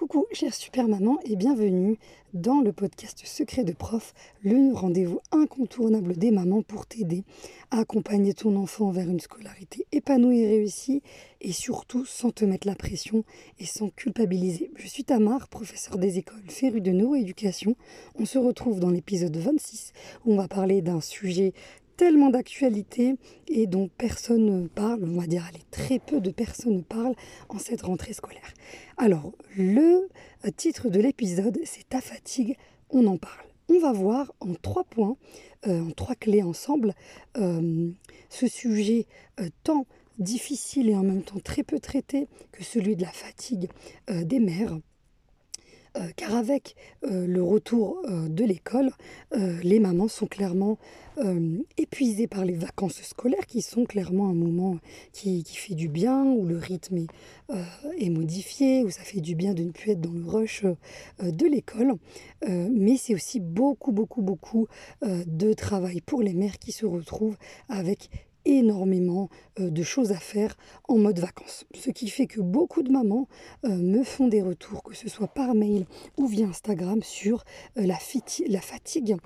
Coucou chère super maman et bienvenue dans le podcast Secret de prof, le rendez-vous incontournable des mamans pour t'aider à accompagner ton enfant vers une scolarité épanouie et réussie et surtout sans te mettre la pression et sans culpabiliser. Je suis Tamar, professeure des écoles férue de neuroéducation. On se retrouve dans l'épisode 26 où on va parler d'un sujet tellement d'actualité et dont personne ne parle, on va dire, très peu de personnes parlent en cette rentrée scolaire. Alors, le titre de l'épisode, c'est Ta fatigue, on en parle. On va voir en trois points, euh, en trois clés ensemble, euh, ce sujet euh, tant difficile et en même temps très peu traité que celui de la fatigue des mères. Euh, car avec euh, le retour euh, de l'école, les mamans sont clairement épuisées par les vacances scolaires, qui sont clairement un moment qui, fait du bien, où le rythme est, modifié, où ça fait du bien de ne plus être dans le rush de l'école. mais c'est aussi beaucoup, beaucoup, beaucoup de travail pour les mères qui se retrouvent avec énormément euh, de choses à faire en mode vacances. Ce qui fait que beaucoup de mamans euh, me font des retours, que ce soit par mail ou via Instagram, sur euh, la, fatigue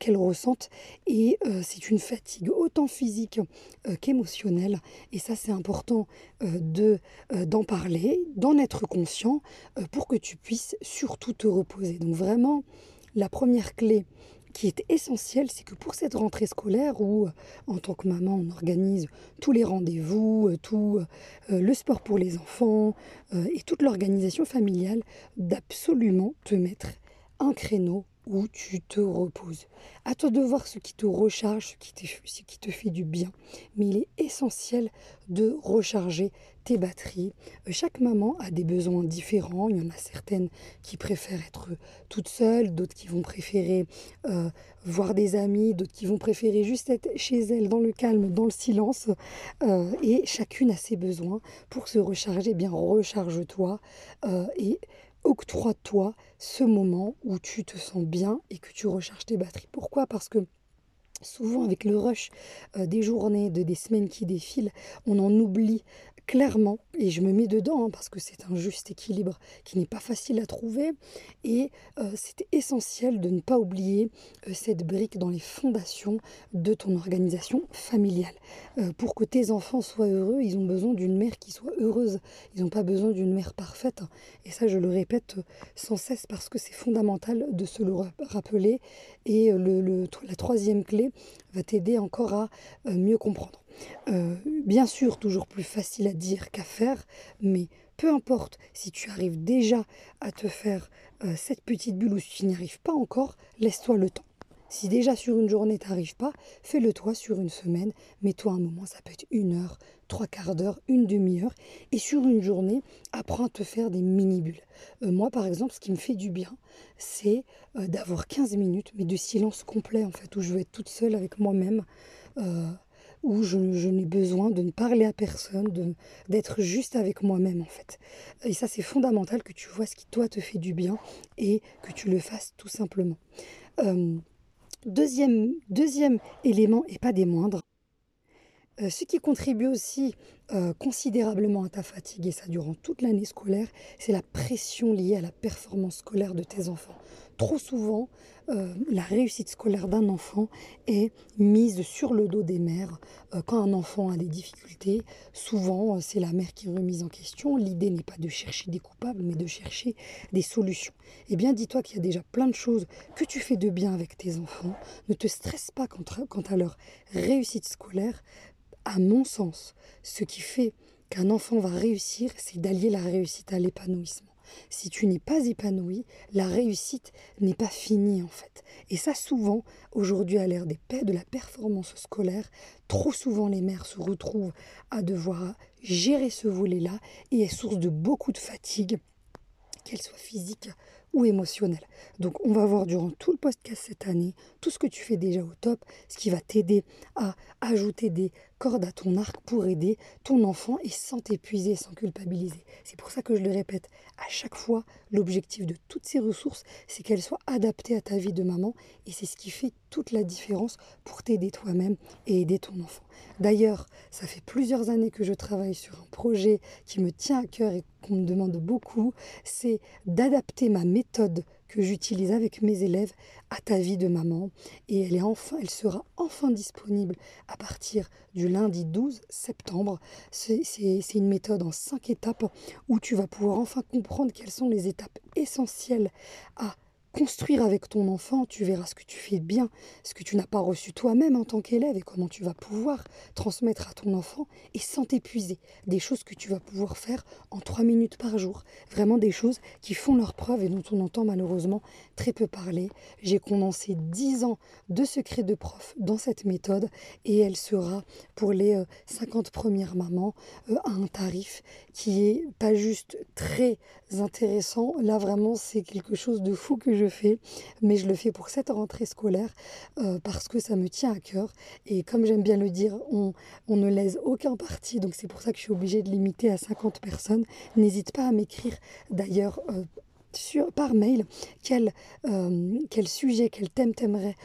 qu'elles ressentent. Et c'est une fatigue autant physique qu'émotionnelle. Et ça, c'est important de d'en parler, d'en être conscient pour que tu puisses surtout te reposer. Donc vraiment, la première clé qui est essentiel, c'est que pour cette rentrée scolaire où, euh, en tant que maman, on organise tous les rendez-vous, euh, tout euh, le sport pour les enfants et toute l'organisation familiale, d'absolument te mettre un créneau où tu te reposes. À toi de voir ce qui te recharge, ce qui, te, fait du bien. Mais il est essentiel de recharger tes batteries. Euh, chaque maman a des besoins différents. Il y en a certaines qui préfèrent être toutes seules, d'autres qui vont préférer euh, voir des amis, d'autres qui vont préférer juste être chez elles dans le calme, dans le silence. Euh, et chacune a ses besoins. Pour se recharger, eh bien recharge-toi et octroie-toi ce moment où tu te sens bien et que tu recharges tes batteries. Pourquoi? Parce que souvent avec le rush euh, des journées, de des semaines qui défilent, on en oublie clairement, et je me mets dedans hein, parce que c'est un juste équilibre qui n'est pas facile à trouver, et euh, c'est essentiel de ne pas oublier euh, cette brique dans les fondations de ton organisation familiale. Euh, pour que tes enfants soient heureux, ils ont besoin d'une mère qui soit heureuse, ils n'ont pas besoin d'une mère parfaite, et ça je le répète sans cesse parce que c'est fondamental de se le rappeler, et la troisième clé va t'aider encore à mieux comprendre. Euh, bien sûr, toujours plus facile à dire qu'à faire, mais peu importe si tu arrives déjà à te faire euh, cette petite bulle ou si tu n'y arrives pas encore, laisse-toi le temps. Si déjà sur une journée tu n'arrives pas, fais-le toi sur une semaine, mets-toi un moment, ça peut être une heure, trois quarts d'heure, une demi-heure, et sur une journée, apprends à te faire des mini-bulles. Euh, moi par exemple, ce qui me fait du bien, c'est d'avoir 15 minutes, mais de silence complet en fait, où je veux être toute seule avec moi-même où je, n'ai besoin de ne parler à personne, d'être juste avec moi-même en fait. Et ça c'est fondamental que tu vois ce qui toi te fait du bien et que tu le fasses tout simplement. Euh, deuxième, deuxième élément et pas des moindres, euh, ce qui contribue aussi euh, considérablement à ta fatigue, et ça durant toute l'année scolaire, c'est la pression liée à la performance scolaire de tes enfants. Trop souvent, euh, la réussite scolaire d'un enfant est mise sur le dos des mères. quand un enfant a des difficultés, souvent c'est la mère qui est remise en question. L'idée n'est pas de chercher des coupables, mais de chercher des solutions. Eh bien, dis-toi qu'il y a déjà plein de choses que tu fais de bien avec tes enfants. Ne te stresse pas quant à leur réussite scolaire à mon sens, ce qui fait qu'un enfant va réussir, c'est d'allier la réussite à l'épanouissement. Si tu n'es pas épanoui, la réussite n'est pas finie en fait. Et ça souvent, aujourd'hui à l'ère des paix, de la performance scolaire, trop souvent les mères se retrouvent à devoir gérer ce volet-là et est source de beaucoup de fatigue, qu'elle soit physique ou émotionnel. Donc on va voir durant tout le podcast cette année tout ce que tu fais déjà au top, ce qui va t'aider à ajouter des cordes à ton arc pour aider ton enfant et sans t'épuiser, sans culpabiliser. C'est pour ça que je le répète, à chaque fois, l'objectif de toutes ces ressources, c'est qu'elles soient adaptées à ta vie de maman et c'est ce qui fait toute la différence pour t'aider toi-même et aider ton enfant. D'ailleurs, ça fait plusieurs années que je travaille sur un projet qui me tient à cœur et qu'on me demande beaucoup, c'est d'adapter ma méthode que j'utilise avec mes élèves à ta vie de maman. Et elle, est enfin, elle sera enfin disponible à partir du lundi 12 septembre. C'est une méthode en cinq étapes où tu vas pouvoir enfin comprendre quelles sont les étapes essentielles à construire avec ton enfant, tu verras ce que tu fais bien, ce que tu n'as pas reçu toi-même en tant qu'élève et comment tu vas pouvoir transmettre à ton enfant et sans t'épuiser. Des choses que tu vas pouvoir faire en trois minutes par jour. Vraiment des choses qui font leur preuve et dont on entend malheureusement très peu parler. J'ai condensé dix ans de secrets de prof dans cette méthode et elle sera pour les 50 euh, premières mamans euh, à un tarif qui est pas juste très intéressant. Là vraiment c'est quelque chose de fou que je mais je le fais pour cette rentrée scolaire euh, parce que ça me tient à cœur. Et comme j'aime bien le dire, on, on ne laisse aucun parti, donc c'est pour ça que je suis obligée de limiter à 50 personnes. N'hésite pas à m'écrire d'ailleurs. Euh, par mail quel, euh, quel sujet, quel thème t'aimerais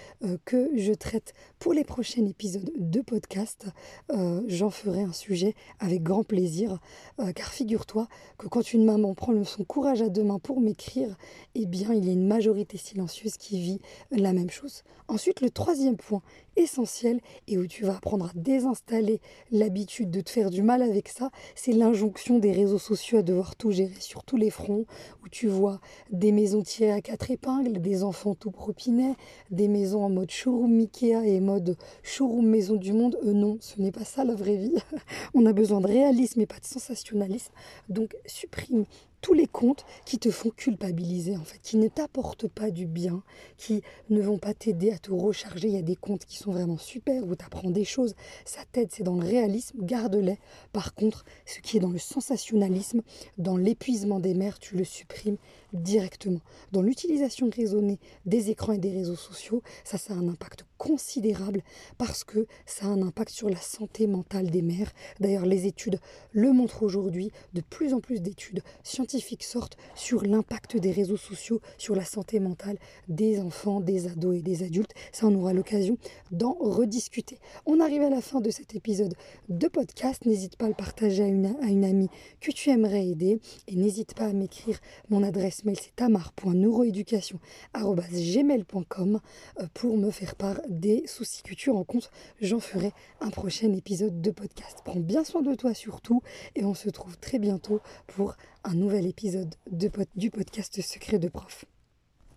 que je traite pour les prochains épisodes de podcast, euh, j'en ferai un sujet avec grand plaisir. Euh, car figure-toi que quand une maman prend son courage à deux mains pour m'écrire, eh bien, il y a une majorité silencieuse qui vit la même chose. Ensuite, le troisième point essentiel et où tu vas apprendre à désinstaller l'habitude de te faire du mal avec ça, c'est l'injonction des réseaux sociaux à devoir tout gérer sur tous les fronts, où tu vois des maisons tirées à quatre épingles, des enfants tout propinets, des maisons en mode showroom Ikea et mode de showroom maison du monde. Euh, non, ce n'est pas ça la vraie vie. On a besoin de réalisme et pas de sensationnalisme. Donc supprime tous les comptes qui te font culpabiliser, en fait, qui ne t'apportent pas du bien, qui ne vont pas t'aider à te recharger. Il y a des comptes qui sont vraiment super, où tu apprends des choses, ça t'aide, c'est dans le réalisme, garde-les. Par contre, ce qui est dans le sensationnalisme, dans l'épuisement des mères, tu le supprimes directement. Dans l'utilisation raisonnée des écrans et des réseaux sociaux, ça, ça a un impact considérable parce que ça a un impact sur la santé mentale des mères. D'ailleurs, les études le montrent aujourd'hui, de plus en plus d'études scientifiques sortent sur l'impact des réseaux sociaux sur la santé mentale des enfants, des ados et des adultes. Ça, on aura l'occasion d'en rediscuter. On arrive à la fin de cet épisode de podcast. N'hésite pas à le partager à une, à une amie que tu aimerais aider et n'hésite pas à m'écrire mon adresse mail, c'est tamar.neuroeducation.gmail.com euh, pour me faire part des soucis que tu rencontres. J'en ferai un prochain épisode de podcast. Prends bien soin de toi surtout et on se trouve très bientôt pour un nouvel épisode de, du podcast Secret de prof.